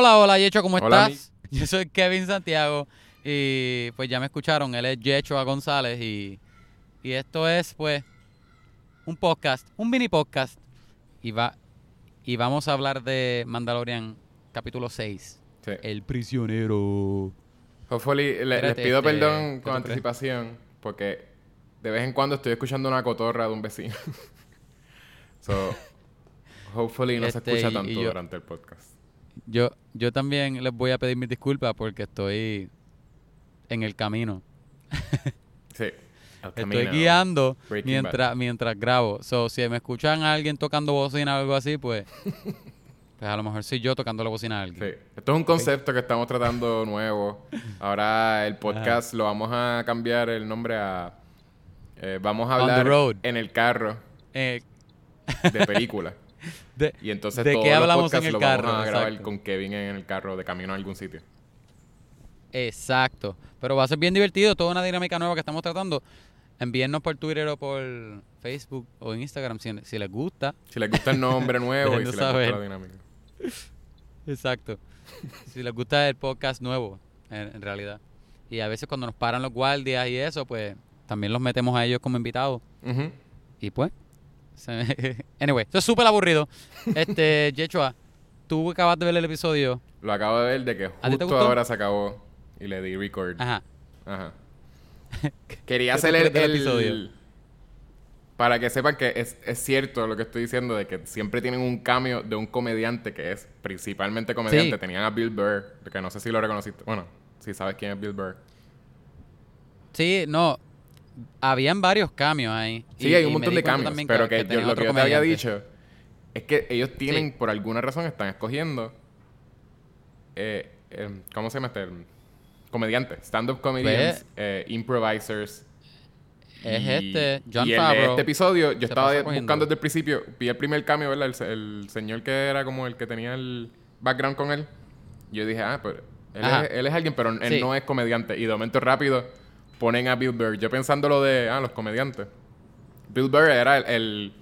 Hola, hola, Yecho, ¿cómo Hola, estás? Yo soy Kevin Santiago y pues ya me escucharon, él es Yecho González y, y esto es pues un podcast, un mini podcast y va y vamos a hablar de Mandalorian capítulo 6, Sí. El prisionero. Hopefully, le- les pido este, perdón ¿qué con anticipación porque de vez en cuando estoy escuchando una cotorra de un vecino. so, hopefully no se Este, escucha tanto yo- durante el podcast. Yo yo también les voy a pedir mis disculpas porque estoy en el camino. Sí. El Estoy guiando Breaking mientras, mientras grabo. So, si me escuchan a alguien tocando bocina o algo así, pues, pues a lo mejor soy yo tocando la bocina a alguien. Sí. Esto es un concepto que estamos tratando nuevo. Ahora el podcast lo vamos a cambiar el nombre a... eh, vamos a On the hablar en el carro Eh, de película. de- Y entonces ¿De todos qué los hablamos podcasts en el lo carro? vamos a grabar Exacto. con Kevin en el carro de camino a algún sitio. exacto. Pero va a ser bien divertido, toda una dinámica nueva que estamos tratando. Envíennos por Twitter o por Facebook o Instagram si, si les gusta. Si les gusta el nombre nuevo y si les gusta saber. la dinámica. Exacto. si les gusta el podcast nuevo, en, en realidad. Y a veces cuando nos paran los guardias y eso, pues también los metemos a ellos como invitados. Y pues. anyway, esto es súper aburrido. Este, Yechua, tú acabas de ver el episodio. Lo acabo de ver de que ¿A ti te justo ahora se acabó y le di record. Ajá. Ajá. Quería ¿Qué tú hacer el, el- episodio? Para que sepan que es, es cierto lo que estoy diciendo de que siempre tienen un cambio de un comediante que es principalmente comediante. Sí. Tenían a Bill Burr, que no sé si lo reconociste. Bueno, si sabes quién es Bill Burr. Sí, no. Habían varios cambios ahí. Sí, Y- hay un montón de cambios. Pero que, yo, tenía lo otro que yo te había dicho es que ellos tienen, Sí. por alguna razón, están escogiendo. eh, em, ¿Cómo se llama este? Comediantes. Stand-up comedians, eh, improvisers. Es Y- este, John y en este episodio, yo estaba cogiendo. buscando desde el principio, vi el primer cambio, ¿verdad? El, se- el señor que era como el que tenía el background con él. Yo dije, ah, pero él, Ajá. es, él es alguien, pero él Sí. no es comediante. Y de momento rápido ponen a Bill Burr. Yo pensando lo de, ah, los comediantes. Bill Burr era el... el-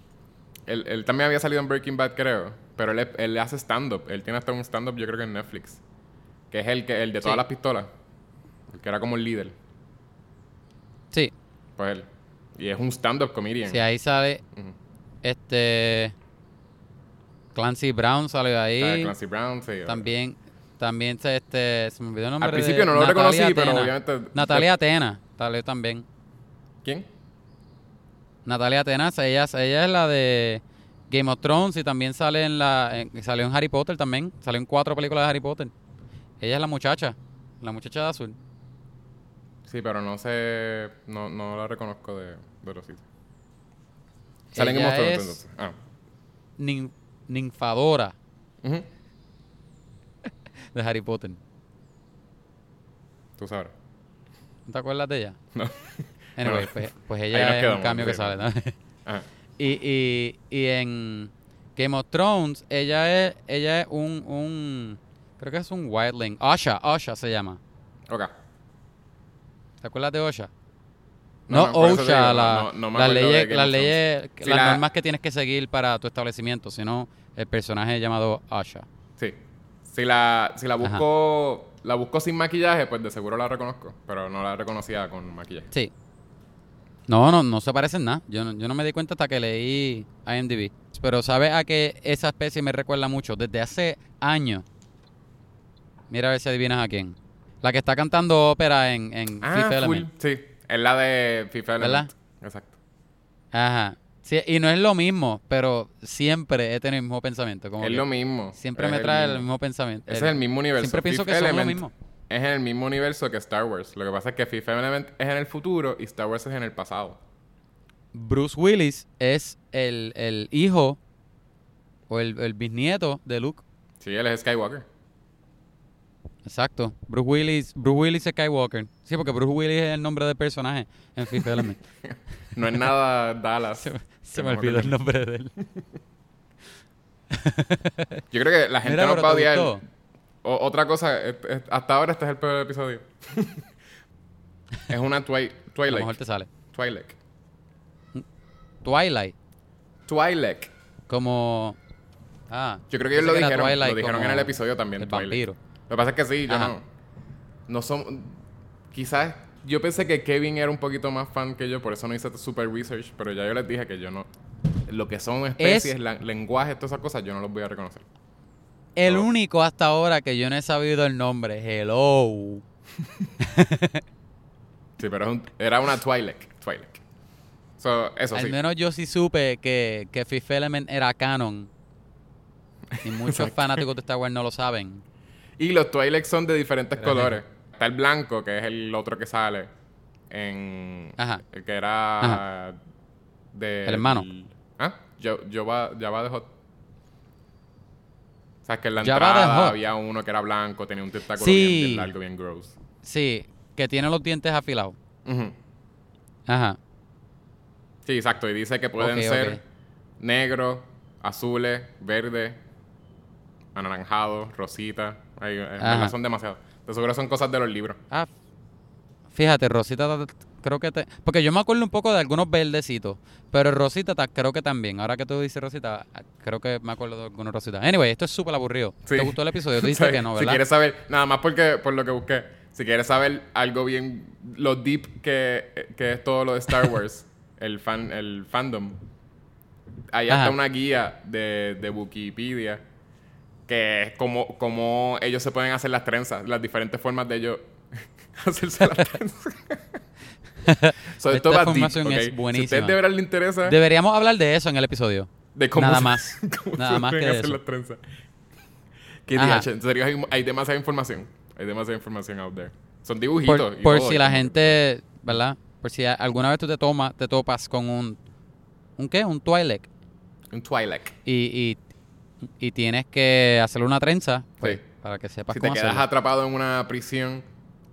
él, él también había salido en Breaking Bad, creo. Pero él, él hace stand-up. Él tiene hasta un stand-up, yo creo que en Netflix. Que es el, que, el de todas Sí. las pistolas. El que era como el líder. Sí, Pues él. Y es un stand-up comedian. sí, ahí sale este. Clancy Brown salió ahí. Clancy Brown, sí. También, también se, este, se me olvidó el nombre. Al de principio no lo Natalia reconocí, pero obviamente... Natalia Atena salió también. ¿Quién? Natalia Atena, ella, ella es la de Game of Thrones y también sale en la, en- salió en Harry Potter también. Salió en cuatro películas de Harry Potter. Ella es la muchacha, la muchacha de azul. Sí, pero no sé... No, no la reconozco de, de los sitios. Salen en Game of Thrones, es- entonces. Ah. Nin- ninfadora de Harry Potter. Tú sabes. ¿No te acuerdas de ella? No. Anyway, pues, pues ella es quedamos, un cambio que sale. ¿no? Ajá. Y, y, y en Game of Thrones, ella es, ella es un, un, creo que es un wildling. Osha, Osha se llama. Ok. ¿Te acuerdas de Osha? No, OSHA, la- no- las leyes, las, of leyes Sí, las la- normas que tienes que seguir para tu establecimiento, sino el personaje llamado Osha. Sí. Si la, si la busco... La busco sin maquillaje, pues de seguro la reconozco. Pero no la reconocía con maquillaje. Sí. No, no, no se parecen nada. Yo no, yo no me di cuenta hasta que leí IMDb. Pero ¿sabes a qué esa especie me recuerda mucho? Desde hace años. Mira a ver si adivinas a quién. La que está cantando ópera en, en Ah, Fifth full. Element. Sí. Es la de FIFA ¿Verdad? Element. Exacto. Ajá. Sí, y no es lo mismo, pero siempre he tenido el mismo pensamiento. Como es que lo mismo. Siempre me trae el mismo. mismo pensamiento. Ese es el mismo universo. Siempre pienso Fifth que son lo mismo. Es en el mismo universo que Star Wars. Lo que pasa es que Fifth Element es en el futuro y Star Wars es en el pasado. Bruce Willis es el, el hijo o el, el bisnieto de Luke. Sí, él es Skywalker. Exacto. Bruce Willis, Bruce Willis Skywalker. Sí, porque Bruce Willis es el nombre del personaje en Fifth Element. No es nada Dallas. Se me, olvidó el nombre de él. Yo creo que la gente Mira, nos va a ¿te odiar. O- otra cosa, hasta ahora este es el peor episodio. es una twi A lo Twilight. mejor te sale. Twilight. Twilight. Twilight. Como. Ah. Yo creo que ellos lo dijeron, Twilight lo dijeron en el episodio también. El Twilight. vampiro. Lo que pasa es que sí, yo Ajá. no. No son. Quizás. Yo pensé que Kevin era un poquito más fan que yo, por eso no hice super research, pero ya yo les dije que yo no. Lo que son especies, la- lenguajes, todas esas cosas, yo no los voy a reconocer. El único hasta ahora que yo no he sabido el nombre. Hello. Sí, pero es un- era una Twilight. Twilight. So, eso Al sí. menos yo sí supe que, que Fifth Element era canon. Y muchos fanáticos de Star Wars no lo saben. Y los Twilight son de diferentes colores. Está el blanco, que es el otro que sale en... Ajá. El que era... Ajá. De... El hermano. ¿Ah? Yo, yo va, ya va de Hot. O sea, que en la entrada había uno que era blanco, tenía un tentáculo Sí. bien, largo, bien gross. Sí, que tiene los dientes afilados. Ujú. Ajá. Sí, exacto. Y dice que pueden ser ok. negros, azules, verdes, anaranjados, rosita. Ay, en Ajá. verdad son demasiados. De seguro son cosas de los libros. Ah, fíjate, Rosita, creo que te... Porque yo me acuerdo un poco de algunos verdecitos, pero Rosita ta- creo que también. Ahora que tú dices Rosita, creo que me acuerdo de algunos Rosita. Anyway, esto es súper aburrido. Sí. ¿Te gustó el episodio? Tú dices Sí, que no, Si ¿verdad? quieres saber, nada más porque por lo que busqué, si quieres saber algo bien, lo deep que, que es todo lo de Star Wars, el fan, el fandom, hasta Ajá. una guía de, de Wikipedia que es como, como ellos se pueden hacer las trenzas, las diferentes formas de ellos hacerse las trenzas. so, esto Esta deep, información es ¿ok? Si buenísima. a ustedes de verdad les interesa Deberíamos hablar de eso en el episodio. de cómo Nada se- más. cómo Nada se más que pueden hacer eso. las trenzas. Qué en serio hay, hay demasiada información. Hay demasiada información out there. Son Por, dibujitos. y por todo, si la gente, ¿verdad? Por si alguna vez tú te tomas, te topas con un... ¿Un qué? Un Twilight. Un Twilight. Y, y, y tienes que hacerle una trenza, pues, Sí. para que sepas Si te quedas hacerlo. atrapado en una prisión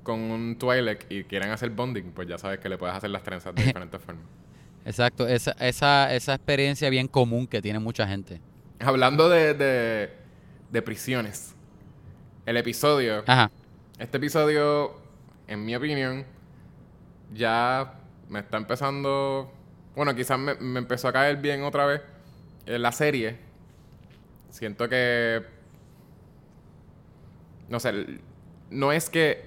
con un Twilight y quieren hacer bonding, pues ya sabes que le puedes hacer las trenzas de diferentes formas. Exacto, esa, esa, esa experiencia bien común que tiene mucha gente. Hablando de, de, de prisiones, el episodio, Ajá. este episodio, en mi opinión, ya me está empezando. Bueno, quizás me, me empezó a caer bien otra vez en la serie. Siento que. No sé, no es que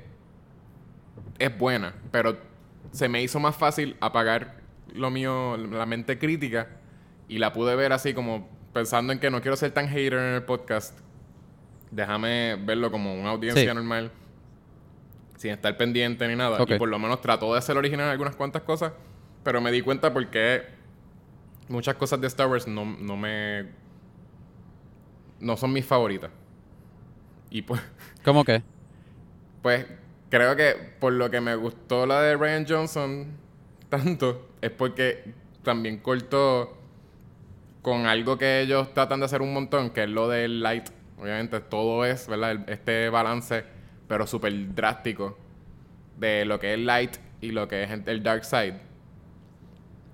es buena, pero se me hizo más fácil apagar lo mío, la mente crítica, y la pude ver así como pensando en que no quiero ser tan hater en el podcast. Déjame verlo como una audiencia Sí. normal, sin estar pendiente ni nada. Y por lo menos trató de ser original en algunas cuantas cosas, pero me di cuenta porque muchas cosas de Star Wars no, no me. No son mis favoritas. Y pues. ¿Cómo que? Pues creo que por lo que me gustó la de Ryan Johnson tanto es porque también cortó con algo que ellos tratan de hacer un montón, que es lo del light. Obviamente todo es, ¿verdad? Este balance, pero súper drástico de lo que es light y lo que es el dark side.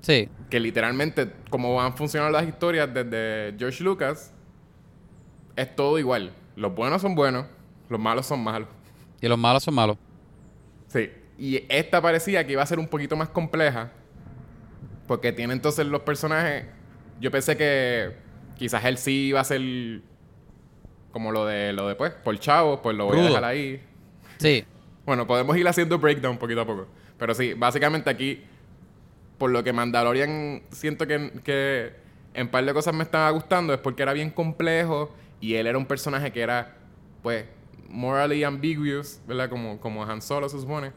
Sí. Que literalmente, como van funcionando las historias desde George Lucas, es todo igual. Los buenos son buenos, los malos son malos. Y los malos son malos. Sí. Y esta parecía que iba a ser un poquito más compleja. Porque tiene entonces los personajes. Yo pensé que quizás él sí iba a ser como lo de lo de pues, por chavo, pues lo voy a dejar ahí. Sí. Bueno, podemos ir haciendo breakdown poquito a poco. Pero sí, básicamente aquí, por lo que Mandalorian siento que, que en par de cosas me estaba gustando, es porque era bien complejo y él era un personaje que era, pues, morally ambiguous, ¿verdad? Como, como Han Solo se supone.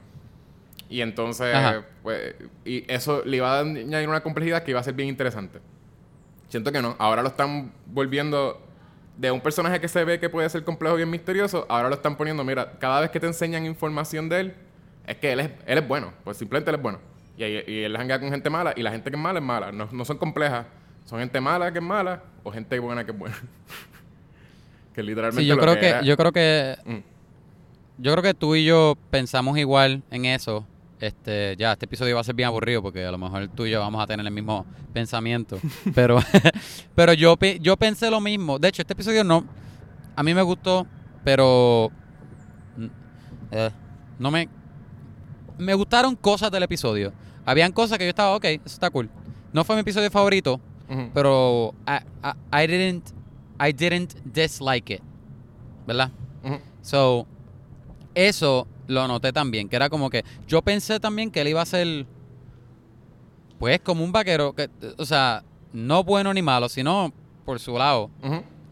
Y entonces, Ajá. pues, y eso le iba a añadir una complejidad que iba a ser bien interesante. Siento que no. Ahora lo están volviendo de un personaje que se ve que puede ser complejo, bien misterioso. Ahora lo están poniendo, mira, cada vez que te enseñan información de él, es que él es, él es bueno. Pues simplemente él es bueno. Y, y él hanga con gente mala y la gente que es mala es mala. No, no son complejas. Son gente mala que es mala o gente buena que es buena. que literalmente Sí, yo lo creo que, era- yo creo que, Mm. yo creo que tú y yo pensamos igual en eso. Este, ya, este episodio va a ser bien aburrido porque a lo mejor tú y yo vamos a tener el mismo pensamiento. pero, pero yo, yo pensé lo mismo. De hecho, este episodio no, a mí me gustó, pero eh, no me, me gustaron cosas del episodio. Habían cosas que yo estaba, ok, eso está cool. No fue mi episodio favorito, pero I, I- I didn't I didn't dislike it. ¿Verdad? So, eso lo noté también, que era como que yo pensé también que él iba a ser, pues, como un vaquero, que, o sea, no bueno ni malo, sino por su lado.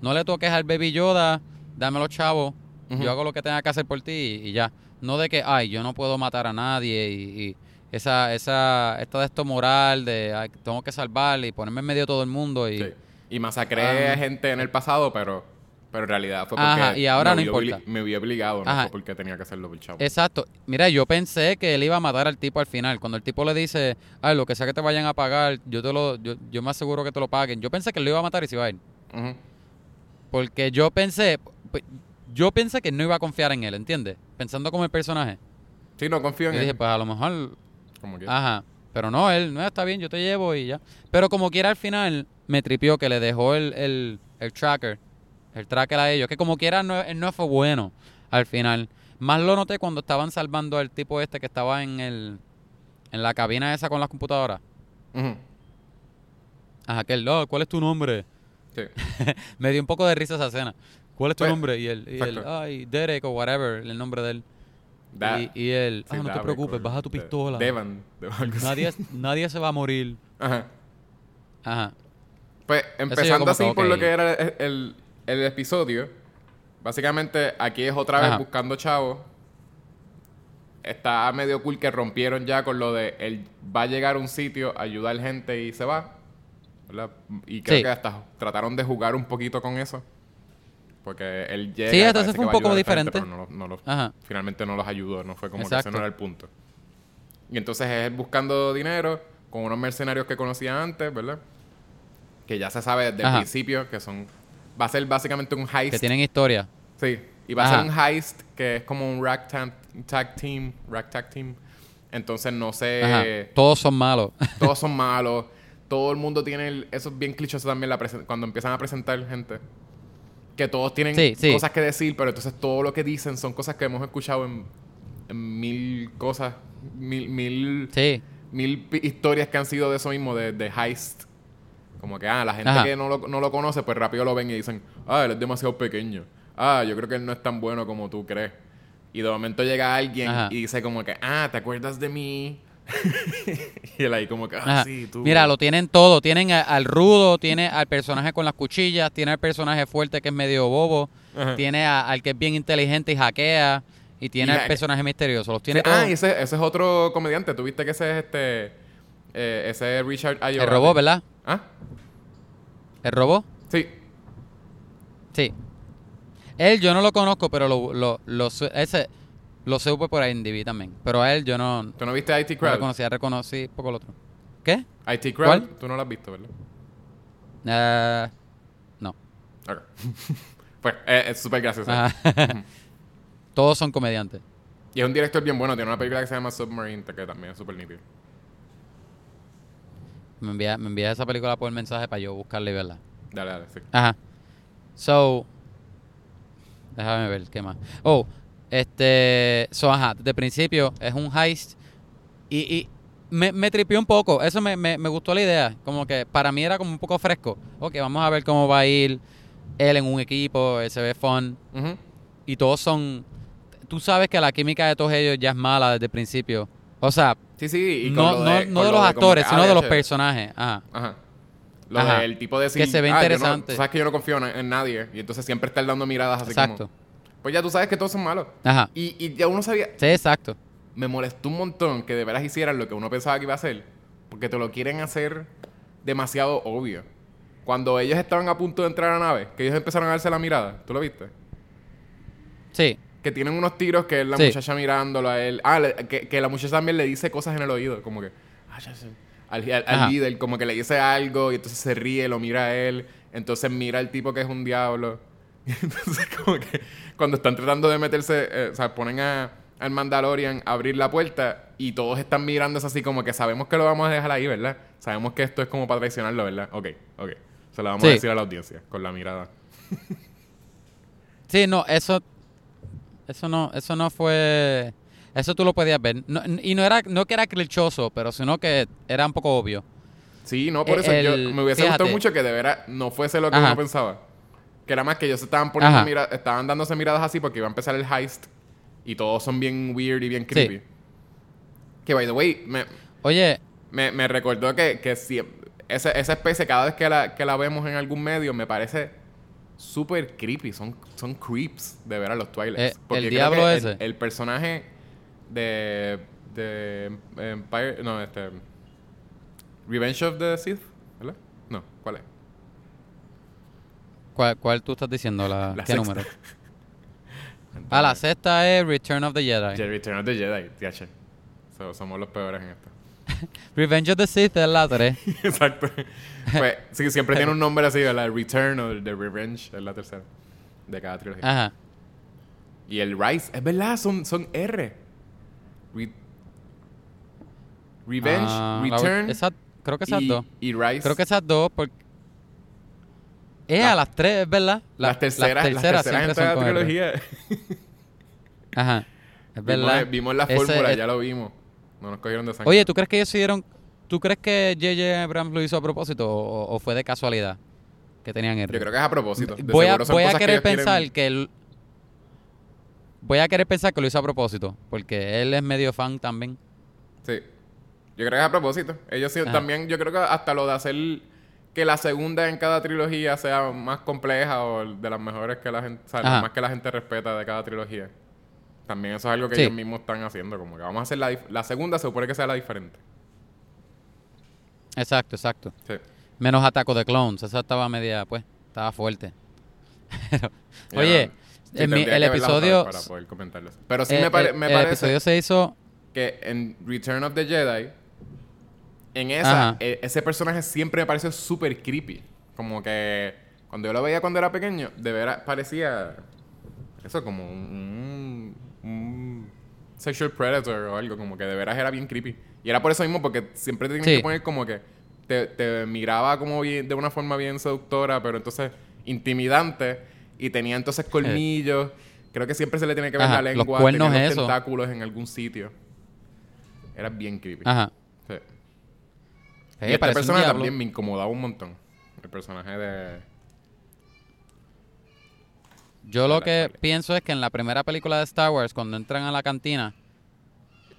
No le toques al Baby Yoda, dame los chavos, yo hago lo que tenga que hacer por ti y, y ya. No de que, ay, yo no puedo matar a nadie y, y esa, esa, esta de esto moral de, ay, tengo que salvarle y ponerme en medio de todo el mundo y... Sí. Y masacré Ah. gente en el pasado, pero, pero en realidad fue porque Ajá, y ahora me no importa. me vi obligado, no Ajá. fue porque tenía que hacerlo por chavo. Exacto. Mira, yo pensé que él iba a matar al tipo al final. Cuando el tipo le dice, ay, lo que sea que te vayan a pagar, yo te lo, yo, yo me aseguro que te lo paguen. Yo pensé que él lo iba a matar y se iba a ir. Porque yo pensé, yo pensé que no iba a confiar en él, ¿entiendes? Pensando como el personaje. Sí, no confío en Y dije, él. pues a lo mejor, Como que- ajá. Pero no, él, no, está bien, yo te llevo y ya. Pero como quiera al final, me tripió que le dejó el, el, el tracker, el tracker a ellos. Que como quiera, no, él no fue bueno al final. Más lo noté cuando estaban salvando al tipo este que estaba en el en la cabina esa con las computadoras. Ujú. Ajá, que él, "Oh, ¿cuál es tu nombre? Sí. Me dio un poco de risa esa escena. ¿Cuál es tu Pues, nombre? Y él, y él, ay, Derek o whatever, el nombre de él. Y, y él, sí, ah, no te preocupes, baja tu pistola. Devan. de- algo así. Nadie, nadie se va a morir. Ajá. Ajá. Pues empezando así que, por lo ok. que era el, el- el episodio, básicamente aquí es otra vez Ajá. buscando chavos. Está medio cool que rompieron ya con lo de él va a llegar a un sitio, ayudar gente y se va. ¿verdad? Y creo Sí. que hasta trataron de jugar un poquito con eso. Porque él llega. Sí, que fue un poco esta gente, diferente. pero no, lo- no lo- Ajá. finalmente no los ayudó, no fue como que ese Exacto. no era el punto. Y entonces es buscando dinero con unos mercenarios que conocía antes, ¿verdad? Que ya se sabe desde el principio que son. Va a ser básicamente un heist. Que tienen historia. Sí. Y va a ser un heist que es como un rag tag, tag team. Rag tag team. Entonces no sé. Ajá. Todos son malos. Todos son malos. Todo el mundo tiene. el- eso es bien clichoso también la cuando empiezan a presentar gente. Que todos tienen Sí, sí. cosas que decir, pero entonces todo lo que dicen son cosas que hemos escuchado en, en mil cosas. Mil, mil, sí. mil historias que han sido de eso mismo, de, de heist. Como que, ah, la gente Ajá. que no lo, no lo conoce, pues rápido lo ven y dicen, ah, él es demasiado pequeño. Ah, yo creo que él no es tan bueno como tú crees. Y de momento llega alguien Ajá. y dice como que, ah, ¿te acuerdas de mí? y él ahí como que, ah, sí, tú. Mira, lo tienen todo. Tienen a- al rudo, tiene al personaje con las cuchillas, tiene al personaje fuerte que es medio bobo, Ajá. tiene a- al que es bien inteligente y hackea, y tiene Y al personaje misterioso. Los tiene Sí, ah, y ese, ese es otro comediante. ¿Tuviste que ese es este... eh, ese es Richard Ayoade? El robot, ¿verdad? ¿Ah? ¿El robot? Sí. Sí. Él yo no lo conozco, pero lo, lo, lo, ese, lo supe por IMDb también. Pero a él yo no, ¿Tú no viste IT no lo Crowd? conocía, reconocí poco el otro. ¿Qué? IT Crowd, ¿Cuál? tú no lo has visto, ¿verdad? Eh, no. Ok. pues eh, es súper gracioso. Ajá. Todos son comediantes. Y es un director bien bueno. Tiene una película que se llama Submarine, que también es súper nítido. Me envía, me envía esa película por mensaje para yo buscarla y verla. Dale, dale, sí. Ajá. So, déjame ver qué más. Oh, este, so, ajá, de principio es un heist y, y me, me tripió un poco. Eso me, me, me gustó la idea. Como que para mí era como un poco fresco. Ok, vamos a ver cómo va a ir él en un equipo, él se ve fun Ujú. y todos son. Tú sabes que la química de todos ellos ya es mala desde el principio. O sea, Sí, sí. y con no, de- no los de actores, sino ah, de los personajes. Ajá. Ajá. Lo Ajá. del tipo de decir, Que se ve "Ah, no- interesante. tú sabes que yo no confío en, en nadie. Y entonces siempre estar dando miradas así Exacto. como... Pues ya tú sabes que todos son malos. Ajá. Y, y ya uno sabía... Sí, exacto. Me molestó un montón que de veras hicieran lo que uno pensaba que iba a hacer. Porque te lo quieren hacer demasiado obvio. Cuando ellos estaban a punto de entrar a la nave, que ellos empezaron a darse la mirada. ¿Tú lo viste? Sí. Que tienen unos tiros que es la Sí. muchacha mirándolo a él. Ah, le- que, que la muchacha también le dice cosas en el oído. Como que... "Ah, ya sé". Al, al- líder, como que le dice algo y entonces se ríe, lo mira a él. Entonces mira al tipo que es un diablo. entonces como que cuando están tratando de meterse, eh, o sea, ponen a, al Mandalorian a abrir la puerta y todos están mirando es así como que sabemos que lo vamos a dejar ahí, ¿verdad? Sabemos que esto es como para traicionarlo, ¿verdad? Ok, ok. Se lo vamos Sí. a decir a la audiencia con la mirada. Sí, no, eso, eso no, eso no fue, eso tú lo podías ver. No- y no era, no que era clichoso, pero sino que era un poco obvio. Sí, no, por eso yo, me hubiese fíjate. gustado mucho que de veras no fuese lo que Ajá. uno pensaba. Que era más que ellos estaban poniendo mira- estaban dándose miradas así porque iba a empezar el heist y todos son bien weird y bien creepy. Que by the way, me, Oye, me, me recordó que, que si, esa, esa especie, cada vez que la, que la vemos en algún medio, me parece súper creepy. Son, son creeps de ver a los Twilights. Eh, Porque el diablo ese. El, personaje de, de Empire. No, este. Revenge of the Sith, ¿verdad? No, ¿cuál es? ¿cuál, cuál tú estás diciendo? La, La ¿Qué sexta. número? Ah, la sexta es Return of the Jedi. Return of the Jedi. So, somos los peores en esto. Revenge of the Sith es la 3. Exacto. Pues, sí, siempre tiene un nombre así, ¿verdad? Return o The Revenge es la tercera de cada trilogía. Ajá. Y el Rise, es verdad, son, son R. Re- Revenge, Ah, la- Return esa- creo que esas y, dos. y Rise. Creo que esas dos, porque. Es La- a las tres, es verdad. La- las terceras, las terceras en siempre toda la son R. trilogía. Ajá. Es Vimos, verdad. vimos la Ese fórmula, ya lo vimos. No nos cogieron de sangre. Oye, ¿tú crees que ellos se dieron. ¿Tú crees que J.J. Abrams lo hizo a propósito o, o fue de casualidad que tenían R? Yo creo que es a propósito. De voy a, voy a que querer quieren- pensar que él. Voy a querer pensar que lo hizo a propósito, porque él es medio fan también. Sí. Yo creo que es a propósito. Ellos sí, Ajá. también, yo creo que hasta lo de hacer que la segunda en cada trilogía sea más compleja o de las mejores que la gente, o sea, más que la gente respeta de cada trilogía. También eso es algo que Sí. ellos mismos están haciendo, como que vamos a hacer la, la segunda, se supone que sea la diferente. Exacto, exacto. Sí. Menos Ataco de Clones, esa estaba media, pues, estaba fuerte. Pero, oye, sí, en mi- el episodio. Para poder comentarlas. Pero sí eh, me, pare- eh, me el parece episodio se hizo. que en Return of the Jedi, en esa, Ajá. e- ese personaje siempre me pareció súper creepy. Como que cuando yo lo veía cuando era pequeño, de veras parecía eso como un, un- un sexual predator o algo, como que de veras era bien creepy. Y era por eso mismo, porque siempre te tienen Sí. que poner como que te, te miraba como bien, de una forma bien seductora, pero entonces intimidante, y tenía entonces colmillos. Creo que siempre se le tiene que ver Ajá, la los lengua, cuernos tenía los tentáculos en algún sitio. Era bien creepy. Ajá. Sí. Eh, y esta parece un persona diablo. también me incomodaba un montón. El personaje de... Yo lo que pienso es que en la primera película de Star Wars, cuando entran a la cantina,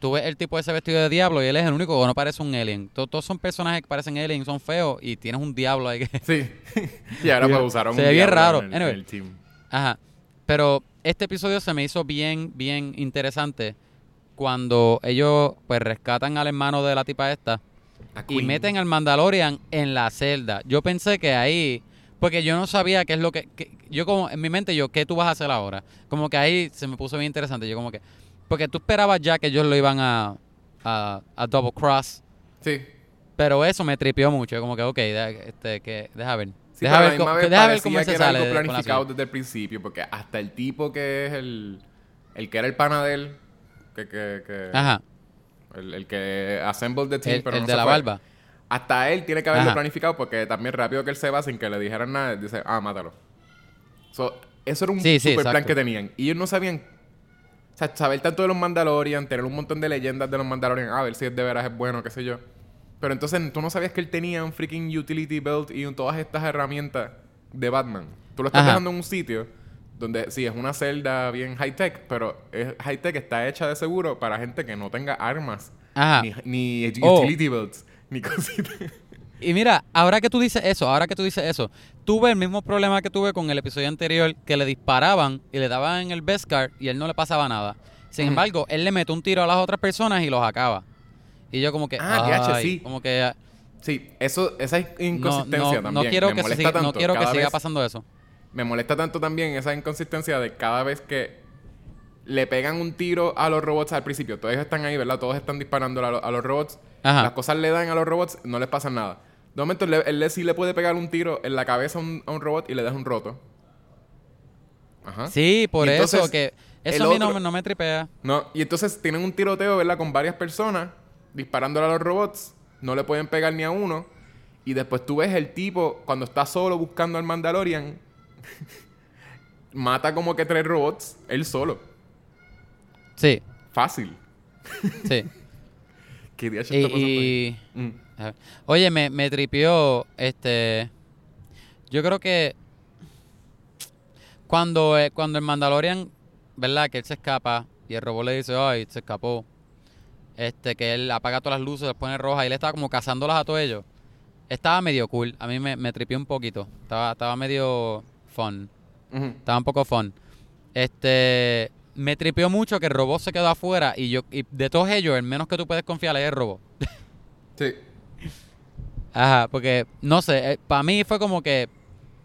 tú ves el tipo ese vestido de diablo y él es el único que no parece un alien. To- Todos son personajes que parecen aliens, son feos y tienes un diablo ahí que... Sí. y ahora pues usaron Se un ve bien raro. En el, Anyway. en el team. Ajá. Pero este episodio se me hizo bien, bien interesante cuando ellos pues rescatan al hermano de la tipa esta y meten al Mandalorian en la celda. Yo pensé que ahí, porque yo no sabía qué es lo que, que- yo como en mi mente yo, ¿qué tú vas a hacer ahora? Como que ahí se me puso bien interesante. Yo como que, porque tú esperabas ya que ellos lo iban a, a, a double cross, Sí. pero eso me tripió mucho. Como que, ok, deja, este, que, deja ver. Sí, deja ver, vez deja ver cómo que se era sale. algo de- con la planificado desde el principio, porque hasta el tipo que es el... El que era el pana de él, que... que, que Ajá. el, el que assembled the team, El, pero el no de se la fue. barba. Hasta él tiene que haberlo Ajá. planificado porque también rápido que él se va sin que le dijeran nada, dice, ah, mátalo. So, eso era un Sí, sí, super plan exacto. que tenían. Y ellos no sabían, o sea, saber tanto de los Mandalorian, tener un montón de leyendas de los Mandalorian, a ver si es de veras es bueno, qué sé yo. Pero entonces tú no sabías que él tenía un freaking utility belt y todas estas herramientas de Batman. Tú lo estás Ajá. dejando en un sitio donde sí es una celda bien high tech, pero es high tech está hecha de seguro para gente que no tenga armas, Ajá. ni, ni Oh. utility belts, ni cositas. Y mira, ahora que tú dices eso, ahora que tú dices eso, tuve el mismo problema que tuve con el episodio anterior, que le disparaban y le daban en el Beskar y él no le pasaba nada. Sin embargo, él le mete un tiro a las otras personas y los acaba. Y yo como que, Ah, ay, sí. como que Sí, eso, esa inconsistencia no, también. no quiero me que, siga, no que pasando eso. Me molesta tanto también esa inconsistencia de cada vez que le pegan un tiro a los robots al principio. Todos están ahí, ¿verdad? Todos están disparando a, lo- a los robots. Ajá. Las cosas le dan a los robots, no les pasa nada. De momento, él le- sí le puede pegar un tiro en la cabeza a un, a un robot y le deja un roto. Ajá. Sí, por eso que eso a mí no, otro- no me tripea. No, y entonces tienen un tiroteo, ¿verdad? Con varias personas disparándole a los robots. No le pueden pegar ni a uno. Y después tú ves el tipo, cuando está solo buscando al Mandalorian, mata como que tres robots, él solo. Sí, Fácil. sí. ¿Qué día y, Mm. Oye, me, me tripió, este... Yo creo que... Cuando, eh, cuando el Mandalorian, ¿verdad? Que él se escapa y el robot le dice, ay, se escapó. Este, que él apaga todas las luces, las pone rojas y él estaba como cazándolas a todos ellos. Estaba medio cool. A mí me, me tripió un poquito. Estaba, estaba medio fun. Estaba un poco fun. Este, me tripió mucho que el robot se quedó afuera y yo, y de todos ellos, el menos que tú puedes confiar es el robot. Sí. Ajá, porque, no sé, para mí fue como que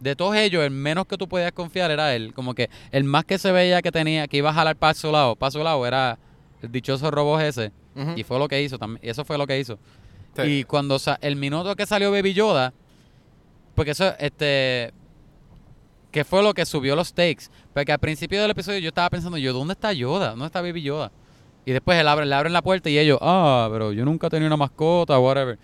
de todos ellos, el menos que tú podías confiar era él. Como que el más que se veía que tenía, que iba a jalar para su lado, para su lado, era el dichoso robot ese. Y fue lo que hizo también. Eso fue lo que hizo. Sí. Y cuando sa- el minuto que salió Baby Yoda, porque eso, este, que fue lo que subió los stakes. Porque al principio del episodio yo estaba pensando, yo, ¿dónde está Yoda? ¿Dónde está Baby Yoda? Y después él abre, le abren la puerta y ellos, ah, pero yo nunca he tenido una mascota, whatever.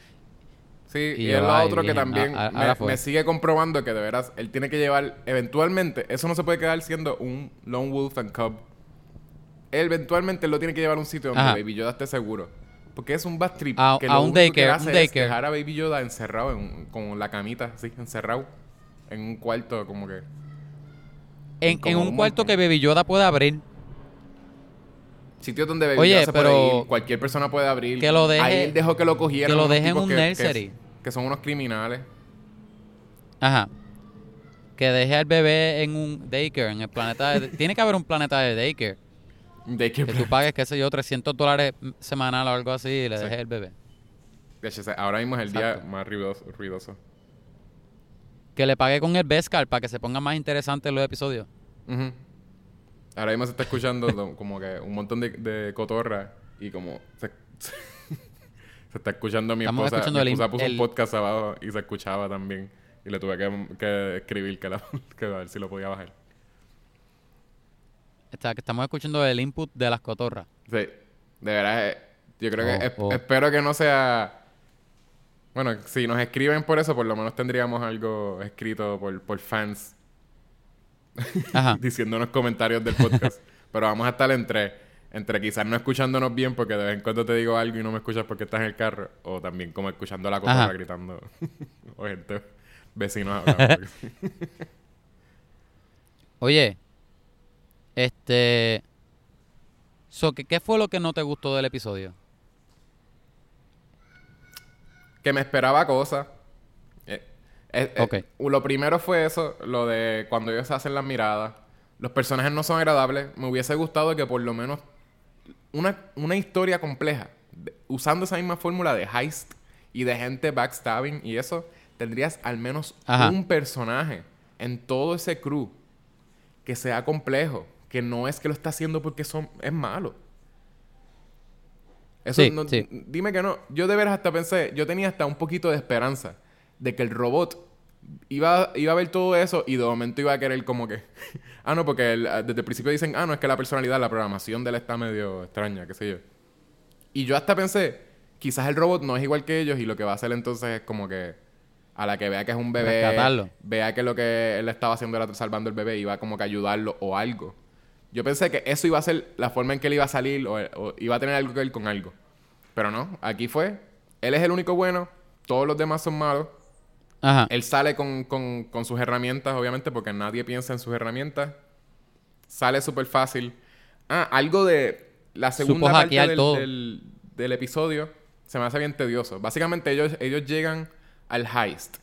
Sí, Y y, es lo otro que también a- a- me, sigue comprobando que de veras él tiene que llevar, eventualmente, eso no se puede quedar siendo un Lone Wolf and Cub. Él eventualmente lo tiene que llevar a un sitio donde Ajá. Baby Yoda esté seguro. Porque es un bad trip. A- que lo un único que daycare, hace un es daycare. dejar a Baby Yoda encerrado en- con la camita, así, encerrado. En un cuarto, como que. En, en un cuarto que Baby Yoda puede abrir. Sitios donde Baby Oye, Yoda se pero- puede ir, cualquier persona puede abrir. Que lo deje- Ahí él dejó que lo cogieran. que lo unos deje en tipos un que- nursery. que son unos criminales. Ajá. Que deje al bebé en un daycare, en el planeta de... Tiene que haber un planeta de daycare. De que, Que tú pagues, qué sé yo, 300 dólares semanal o algo así y le Sí. dejes el bebé. Ahora mismo es el día más ruidoso. ruidoso. Que le pague con el Beskar para que se pongan más interesantes los episodios. Ahora mismo se está escuchando lo- como que un montón de, de cotorra y como se, se está escuchando mi Estamos esposa. escuchando mi el esposa in- puso el- un podcast abajo y se escuchaba también. Y le tuve que, que escribir que, la- que a ver si lo podía bajar. Está, que estamos escuchando el input de las cotorras. Sí, de verdad, eh, yo creo que Oh, oh. espero que no sea... Bueno, si nos escriben por eso, por lo menos tendríamos algo escrito por, por fans Ajá. diciéndonos comentarios del podcast. Pero vamos a estar entre, entre quizás no escuchándonos bien porque de vez en cuando te digo algo y no me escuchas porque estás en el carro. O también como escuchando la cotorra gritando. o gente, vecinos hablando. Oye, este... So, ¿qué, ¿Qué fue lo que no te gustó del episodio? Que me esperaba cosas. Eh, eh, eh, Ok. lo primero fue eso, lo de cuando ellos hacen las miradas. Los personajes no son agradables. Me hubiese gustado que por lo menos una, una historia compleja, de- usando esa misma fórmula de heist y de gente backstabbing y eso, tendrías al menos Ajá. un personaje en todo ese crew que sea complejo, que no es que lo está haciendo porque son, es malo. Eso Sí, no- sí. Dime que no. Yo de veras hasta pensé, yo tenía hasta un poquito de esperanza de que el robot iba, iba a ver todo eso y de momento iba a querer como que... ah, no, porque el- desde el principio dicen, ah, no, es que la personalidad, la programación de él está medio extraña, qué sé yo. Y yo hasta pensé, quizás el robot no es igual que ellos y lo que va a hacer entonces es como que a la que vea que es un bebé, Rescatarlo. vea que lo que él estaba haciendo era salvando el bebé, iba como que ayudarlo o algo. Yo pensé que eso iba a ser la forma en que él iba a salir o, o iba a tener algo que ver con algo. Pero no, aquí fue, él es el único bueno, todos los demás son malos. Ajá. Él sale con, con- con sus herramientas, obviamente, porque nadie piensa en sus herramientas. Sale súper fácil. Ah, algo de la segunda parte del, del- del episodio se me hace bien tedioso. Básicamente ellos, ellos llegan al heist.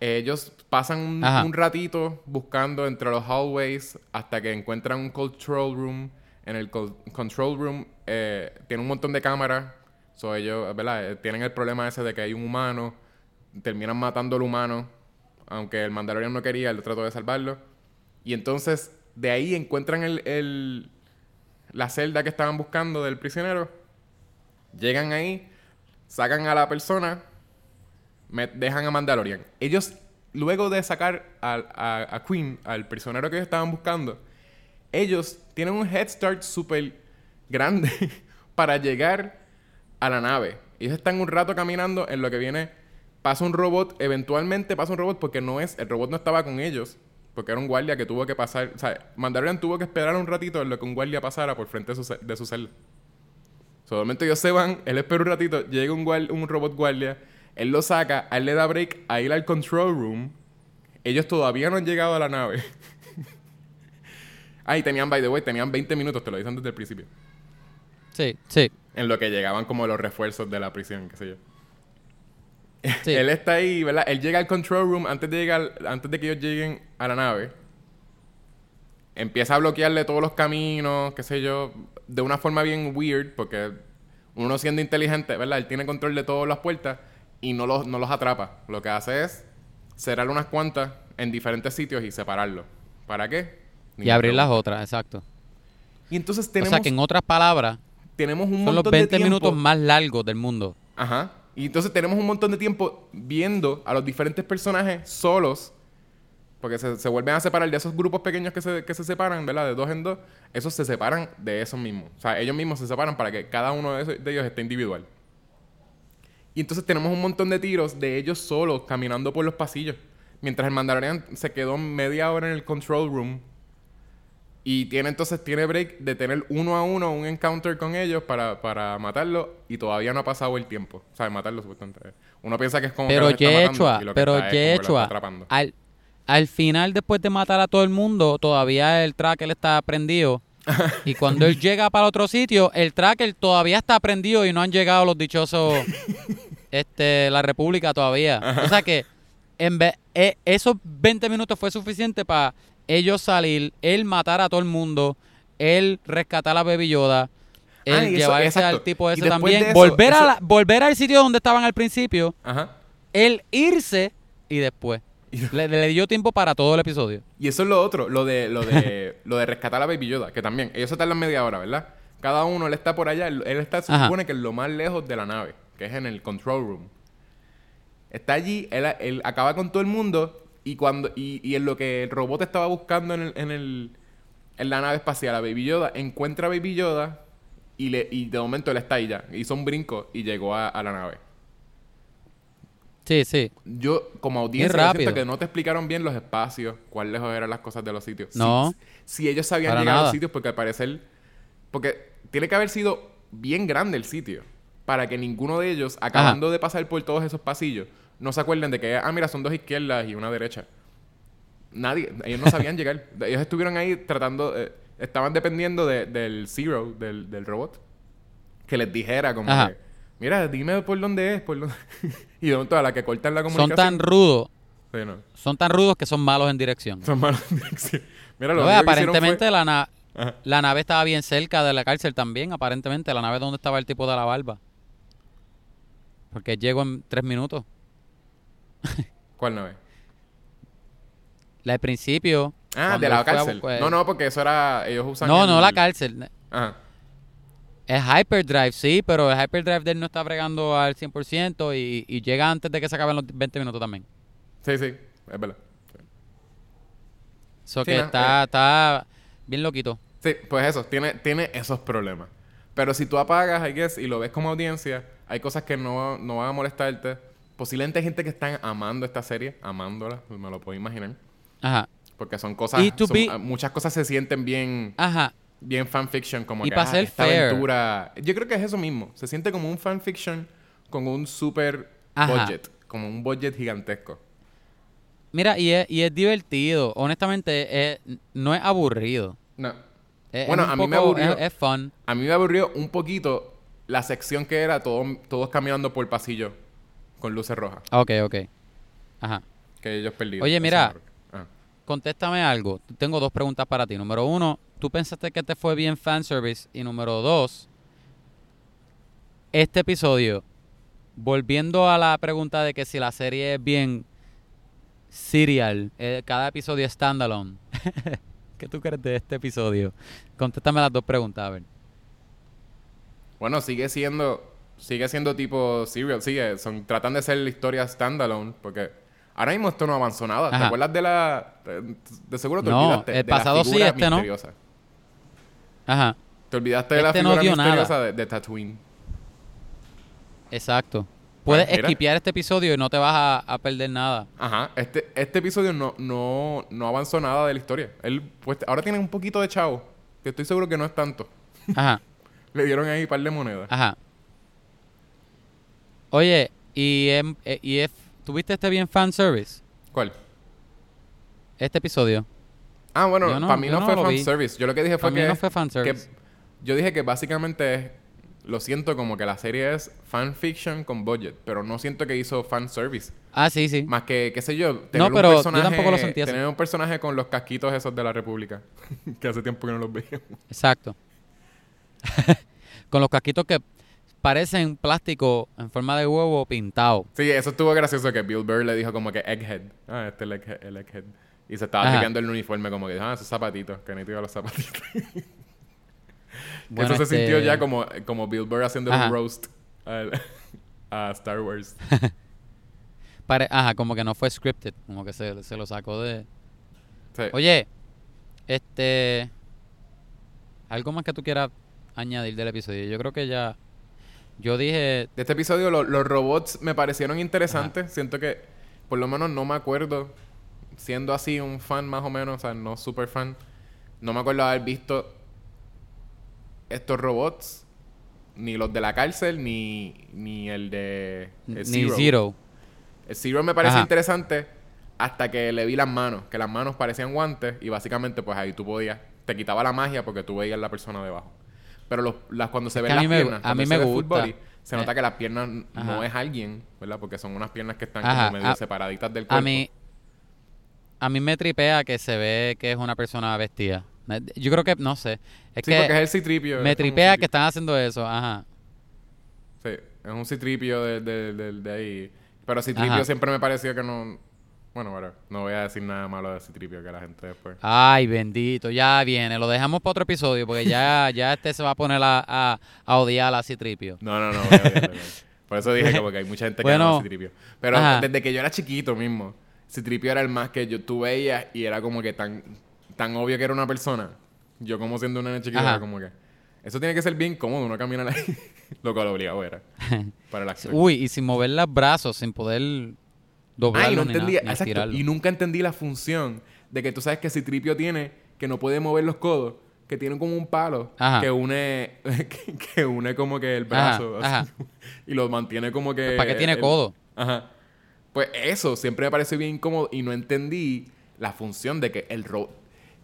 Ellos pasan un, ratito buscando entre los hallways hasta que encuentran un control room. En el co- control room eh, tiene un montón de cámaras. So ellos, ¿verdad? Eh, Tienen el problema ese de que hay un humano. Terminan matando al humano. Aunque el Mandalorian no quería, él trató de salvarlo. Y entonces, de ahí encuentran el, el- la celda que estaban buscando del prisionero. Llegan ahí, sacan a la persona, me dejan a Mandalorian. Ellos, luego de sacar a, Queen, al prisionero que ellos estaban buscando, ellos tienen un head start súper grande para llegar a la nave. Ellos están un rato caminando en lo que viene. Pasa un robot, eventualmente pasa un robot porque no es, el robot no estaba con ellos, porque era un guardia que tuvo que pasar. O sea, Mandalorian tuvo que esperar un ratito en lo que un guardia pasara por frente de su, de su celda. So, de momento ellos se van, él espera un ratito, llega un, guar- un robot guardia, él lo saca, a él le da break a ir al control room. Ellos todavía no han llegado a la nave. Ah, y tenían, by the way, tenían 20 minutos, te lo dicen desde el principio. Sí, sí. En lo que llegaban como los refuerzos de la prisión, qué sé yo. Sí. Él está ahí, ¿verdad? Él llega al control room antes de llegar, antes de que ellos lleguen a la nave. Empieza a bloquearle todos los caminos, qué sé yo, de una forma bien weird, porque uno siendo inteligente, ¿verdad? Él tiene control de todas las puertas y no los, no los atrapa. Lo que hace es cerrar unas cuantas en diferentes sitios y separarlos. ¿Para qué? Ni Y abrir las otras, exacto. Y entonces O tenemos, sea que en otras palabras, tenemos un son montón los de 20 tiempo- minutos más largos del mundo. Ajá. Y entonces tenemos un montón de tiempo viendo a los diferentes personajes solos. Porque se, se vuelven a separar de esos grupos pequeños que se, que se separan, ¿verdad? De dos en dos. Esos se separan de esos mismos. O sea, ellos mismos se separan para que cada uno de, esos- de ellos esté individual. Y entonces tenemos un montón de tiros de ellos solos caminando por los pasillos. Mientras el Mandalorian se quedó media hora en el control room. Y tiene entonces, tiene break de tener uno a uno un encounter con ellos para, para matarlo. Y todavía no ha pasado el tiempo. O sea, matarlo supuestamente. Uno piensa que es como que Pero matando Yechua, que pero que Yechua, atrapando. al, al final, después de matar a todo el mundo, todavía el tracker está prendido. Y cuando él llega para otro sitio, el tracker todavía está prendido y no han llegado los dichosos, este, la República todavía. O sea que en vez, e- esos 20 minutos fue suficiente para ellos salir, él matar a todo el mundo, él rescatar a Baby Yoda, él Ah, eso- llevarse al tipo ese también, de eso- volver, a la- volver al sitio donde estaban al principio Ajá. él irse y después. Le, le dio tiempo para todo el episodio. Y eso es lo otro, lo de, lo de, lo de rescatar a Baby Yoda, que también, ellos se tardan media hora, ¿verdad? Cada uno, él está por allá, él, él está, se Ajá. supone que es lo más lejos de la nave, que es en el control room. Está allí, él, él acaba con todo el mundo, y cuando, y, y en lo que el robot estaba buscando en el, en el, en la nave espacial, a Baby Yoda, encuentra a Baby Yoda, y, le, y de momento él está ahí ya, hizo un brinco y llegó a, a la nave. Sí, sí. Yo, como audiencia, yo que no te explicaron bien los espacios, cuán lejos eran las cosas de los sitios. No. Si, si ellos sabían llegar a los sitios, porque al parecer. Porque tiene que haber sido bien grande el sitio. Para que ninguno de ellos, acabando de pasar por todos esos pasillos, no se acuerden de que, ah, mira, son dos izquierdas y una derecha. Nadie, ellos no sabían llegar. Ellos estuvieron ahí tratando, eh, estaban dependiendo de- del Zero, del, del robot, que les dijera como Ajá. que, mira, dime por dónde es, por dónde... y de momento a la que cortan la Son comunicación... tan rudos, Sí, no. son tan rudos que son malos en dirección. Son malos en dirección. Mira, lo No, aparentemente la, na- fue- Ajá. la nave estaba bien cerca de la cárcel también, aparentemente. La nave donde estaba el tipo de la barba. Porque llegó en tres minutos. ¿Cuál nave? La del principio. Ah, de la a cárcel. No, no, porque eso era... Ellos usan No, el- no la cárcel. Ajá. Es Hyperdrive, sí, pero el Hyperdrive de él no está bregando al 100% y, y llega antes de que se acaben los 20 minutos también. Sí, sí. Es verdad. Eso Sí, que no, está, está bien loquito. Sí, pues eso. Tiene, tiene esos problemas. Pero si tú apagas, I guess, y lo ves como audiencia, hay cosas que no, no van a molestarte. Posiblemente hay gente que están amando esta serie. Amándola. Me lo puedo imaginar. Ajá. Porque son cosas... Son- ah, muchas cosas se sienten bien... Ajá. Bien fanfiction, como Y que ser esta fair. aventura. Yo creo que es eso mismo. Se siente como un fanfiction con un super Ajá. budget, como un budget gigantesco. Mira, y es, y es divertido. Honestamente, es- no es aburrido. No. Es- Bueno, a mí me aburrió. Es, fun. A mí me aburrió un poquito la sección que era todo- todos caminando por el pasillo con luces rojas, Ok, ok. Ajá. que ellos perdieron. Oye, mira. Me-. Contéstame algo. Tengo dos preguntas para ti. Número uno, ¿tú pensaste que te fue bien fanservice? Y número dos, este episodio, volviendo a la pregunta de que si la serie es bien serial, eh, cada episodio es standalone. ¿Qué tú crees de este episodio? Contéstame las dos preguntas, a ver. Bueno, sigue siendo sigue siendo tipo serial, sigue, son tratan de ser la historia standalone porque ahora mismo esto no avanzó nada. ¿Te acuerdas de la de, seguro te No, olvidaste el de la pasado sí, figura este no. misteriosa. Ajá, Te olvidaste de la Este no figura nada. misteriosa de, de Tatooine. exacto. Puedes Pues mira. esquipear este episodio y no te vas a, a perder nada. Ajá, este, este episodio no, no, no avanzó nada de la historia. Él, pues, ahora tiene un poquito de chavo, que estoy seguro que no es tanto. Ajá. Le dieron ahí un par de monedas. Ajá. Oye, y, eh, y es, ¿tuviste este bien fanservice? ¿Cuál? Este episodio. Ah, bueno, Yo no- para mí yo no, no fue fanservice. Yo lo que dije fue que, no fue que yo dije que básicamente lo siento como que la serie es fanfiction con budget, pero no siento que hizo fanservice. Ah, sí, sí. Más que, qué sé yo, tener un pero yo personaje, tampoco lo sentí así. tener un personaje con los casquitos esos de la República, que hace tiempo que no los veíamos. Exacto. Con los casquitos que parecen plástico en forma de huevo pintado. Sí, eso estuvo gracioso que Bill Burr le dijo como que Egghead. Ah, este es el Egghead. el Egghead. Y se estaba tripeando el uniforme como que, ah, esos zapatitos, que nítido los zapatitos. Bueno, eso se este, sintió ya como, como Bill Burr haciendo Ajá. un roast al- a Star Wars. pare- Ajá, como que no fue scripted. Como que se, se lo sacó de... Sí. Oye, este... ¿Algo más que tú quieras añadir del episodio? Yo creo que ya... Yo dije... De este episodio lo- los robots me parecieron interesantes. Siento que, por lo menos no me acuerdo, siendo así un fan más o menos, o sea, no super fan, no me acuerdo haber visto estos robots, ni los de la cárcel, ni, ni el de el ni Zero. Zero. El Zero me pareció Ajá. interesante hasta que le vi las manos, que las manos parecían guantes y básicamente pues ahí tú podías, te quitaba la magia porque tú veías la persona debajo. Pero los, las, cuando se ven que a las mí me- piernas, a mí se me gusta. body, se Eh. nota que las piernas no es alguien, ¿verdad? Porque son unas piernas que están Ajá, como medio a- separaditas del cuerpo. A mí... A mí me tripea que se ve que es una persona vestida. Yo creo que... No sé. Es sí, que... porque es el citripio. Me tripea que están haciendo eso, ajá. Sí, es un citripio de, de, de- de ahí. Pero citripio Ajá. siempre me pareció que no... Bueno, bueno, no voy a decir nada malo de citripio que la gente después... Ay, bendito, ya viene. Lo dejamos para otro episodio porque ya, ya este se va a poner a, a, a odiar a Citripio. No, no, no. voy a Por eso dije que porque hay mucha gente que ama a Citripio. Pero ajá. desde que yo era chiquito mismo, Citripio era el más que yo tú veías y era como que tan, tan obvio que era una persona. Yo como siendo un nene chiquito Ajá. era como que... Eso tiene que ser bien cómodo, uno caminar ahí. Lo cual obligado era. Para la acción. Uy, y sin mover los brazos, sin poder Ay, no ni, entendí. nada, ni exacto. estirarlo. Y nunca entendí la función de que tú sabes que Citripio tiene que no puede mover los codos, que tiene como un palo Ajá. que une que, que une como que el Ajá, brazo así, ajá. y lo mantiene como que ¿Para qué tiene el- codo? Ajá. Pues eso siempre me pareció bien incómodo y no entendí la función de que el robot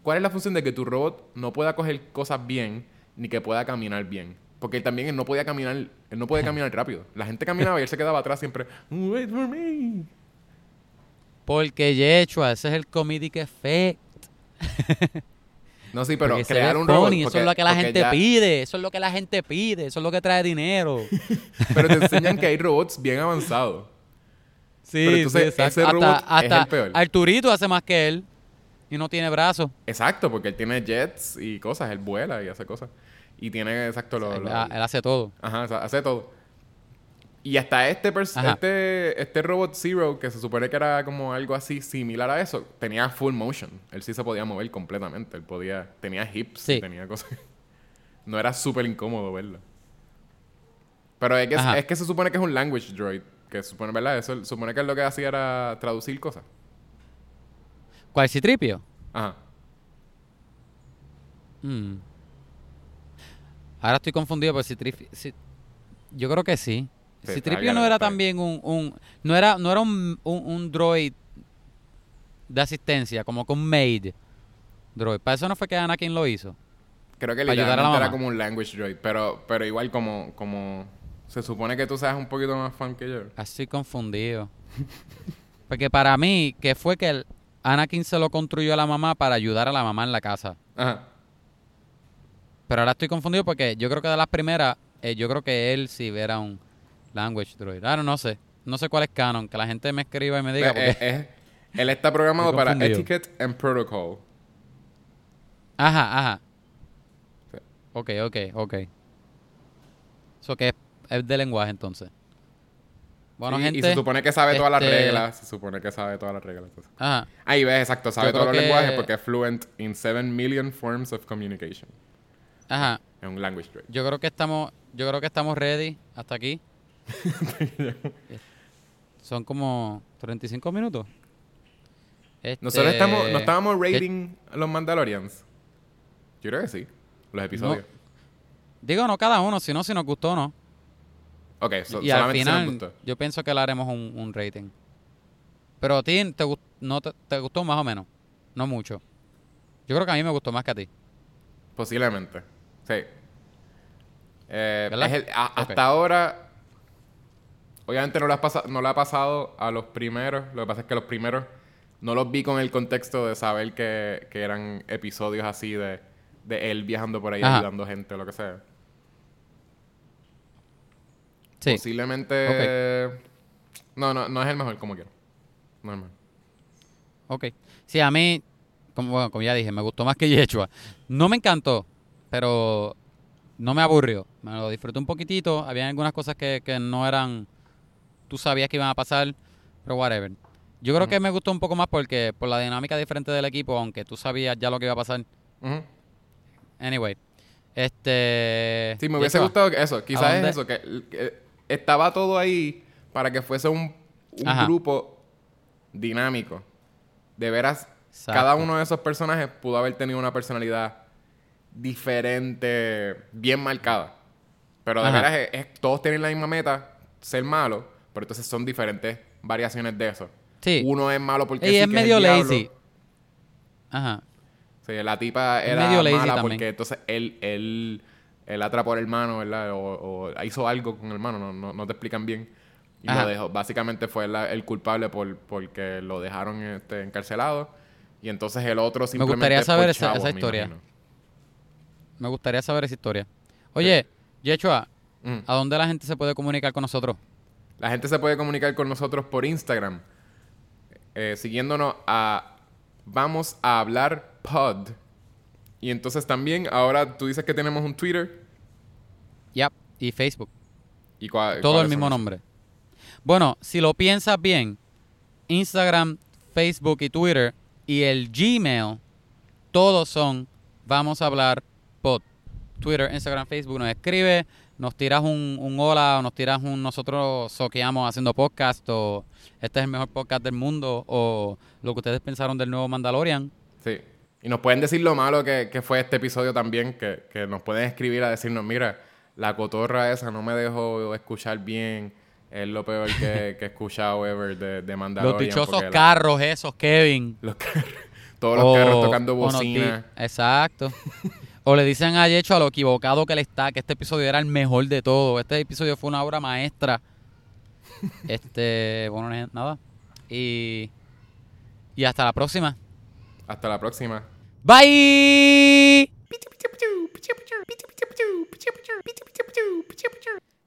¿Cuál es la función de que tu robot no pueda coger cosas bien ni que pueda caminar bien? Porque él también él no podía caminar, él no puede caminar rápido. La gente caminaba y él se quedaba atrás siempre. Wait for me. Porque Yechua, ese es el comedic effect. No, sí, pero Porque crear un robot. eso es lo que la gente ya- pide, eso es lo que la gente pide, eso es lo que trae dinero. Pero te enseñan que hay robots bien avanzados. Sí, Pero entonces, sí, ese hasta, robot es hasta el peor. Arturito hace más que él y no tiene brazos. Exacto, porque él tiene jets y cosas, él vuela y hace cosas. Y tiene, exacto, lo, él, lo- él hace todo. Ajá, o sea, hace todo. Y hasta este, este este robot Zero, que se supone que era como algo así similar a eso, tenía full motion. Él sí se podía mover completamente. Él podía, tenía hips, Sí. tenía cosas. No era súper incómodo verlo. Pero es que, es que se supone que es un language droid. Que se supone, ¿verdad? Eso supone que lo que hacía era traducir cosas. ¿Cuál Citripio? Ajá. Mm. Ahora estoy confundido por Citripio. Yo creo que sí. Citripio no era también un, un no era no era un, un, un droid de asistencia, como con maid droid. Para eso no fue que Anakin lo hizo. Creo que literalmente era como un language droid. Pero, pero igual como, como... Se supone que tú seas un poquito más fan que yo. Estoy confundido. Porque para mí, que fue que el Anakin se lo construyó a la mamá para ayudar a la mamá en la casa. Ajá. Pero ahora estoy confundido porque yo creo que de las primeras, eh, yo creo que él sí era un language droid. Ahora no sé. No sé cuál es canon. Que la gente me escriba y me diga. Porque- eh, eh, él está programado para. Etiquette and Protocol. Ajá, ajá. Sí. Ok, ok, ok. Eso que es, es de lenguaje entonces. Bueno, Sí, gente. Y se supone que sabe todas las este- reglas. Se supone que sabe todas las reglas. entonces. Ajá. Ahí ves, exacto. Sabe Yo todos los que- lenguajes porque es fluent in 7 million forms of communication. Ajá. Es un language droid. Yo creo que estamos, yo creo que estamos ready hasta aquí. Son como 35 minutos. Nosotros Este, estamos, no estábamos ¿qué- rating los Mandalorians. Yo creo que sí. Los episodios. Digo, no cada uno, sino si nos gustó o no. Ok, so- y al solamente si nos final, gustó. yo pienso que le haremos un, un rating. Pero a ti te, no te, te gustó más o menos. No mucho. Yo creo que a mí me gustó más que a ti. Posiblemente. Sí. Eh, ¿Verdad? es el- a- Ok. Hasta ahora, obviamente no le, ha pasado, no le ha pasado a los primeros. Lo que pasa es que los primeros no los vi con el contexto de saber que, que eran episodios así de, de él viajando por ahí Ajá. ayudando gente o lo que sea. Sí. Posiblemente. No, no, no es el mejor como quiero. No es el mejor. Ok. Sí, a mí, como, bueno, como ya dije, me gustó más que Yechua. No me encantó, pero no me aburrió. Me lo disfruté un poquitito. Había algunas cosas que, que no eran... Tú sabías que iban a pasar, pero whatever. Yo creo que me gustó un poco más porque por la dinámica diferente del equipo, aunque tú sabías ya lo que iba a pasar. Anyway. Este... Sí, me hubiese gustado que eso. Quizás es eso, que, que estaba todo ahí para que fuese un, un Ajá. grupo dinámico. De veras, Exacto. cada uno de esos personajes pudo haber tenido una personalidad diferente, bien marcada. Pero de Ajá. veras, es- es- todos tienen la misma meta, ser malo, pero entonces son diferentes variaciones de eso. Sí. Uno es malo porque Y sí es que medio el diablo. lazy. Ajá. Sí, la tipa Es era medio lazy mala también. porque entonces él, él, él atrapó al hermano, ¿verdad? O, o hizo algo con el hermano, no, no, no te explican bien. Y Ajá. lo dejó. Básicamente fue la- el culpable por porque lo dejaron este, encarcelado. Y entonces el otro simplemente gustaría por saber esa- chavos, esa me historia. imagino. Me gustaría saber esa historia. Oye, Yechua, Mm. ¿a dónde la gente se puede comunicar con nosotros? La gente se puede comunicar con nosotros por Instagram. eh, siguiéndonos a Vamos a hablar pod. Y entonces también, ahora tú dices que tenemos un Twitter. Yep. Y Facebook. ¿Y Todo el mismo nombre. Bueno, si lo piensas bien, Instagram, Facebook y Twitter y el Gmail, todos son Vamos a hablar pod. Twitter, Instagram, Facebook, nos escribe, nos tiras un, un hola o nos tiras un nosotros soqueamos haciendo podcast o este es el mejor podcast del mundo o lo que ustedes pensaron del nuevo Mandalorian. Sí. Y nos pueden decir lo malo que, que fue este episodio también, que, que nos pueden escribir a decirnos, mira, la cotorra esa no me dejó escuchar bien, es lo peor que, que he escuchado ever de, de Mandalorian. Los dichosos la- carros esos, Kevin. los carros- todos los carros tocando bocina. Exacto o le dicen a Yecho a lo equivocado que le está, que este episodio era el mejor de todo. Este episodio fue una obra maestra. este, bueno, nada. Y, y hasta la próxima. Hasta la próxima. Bye.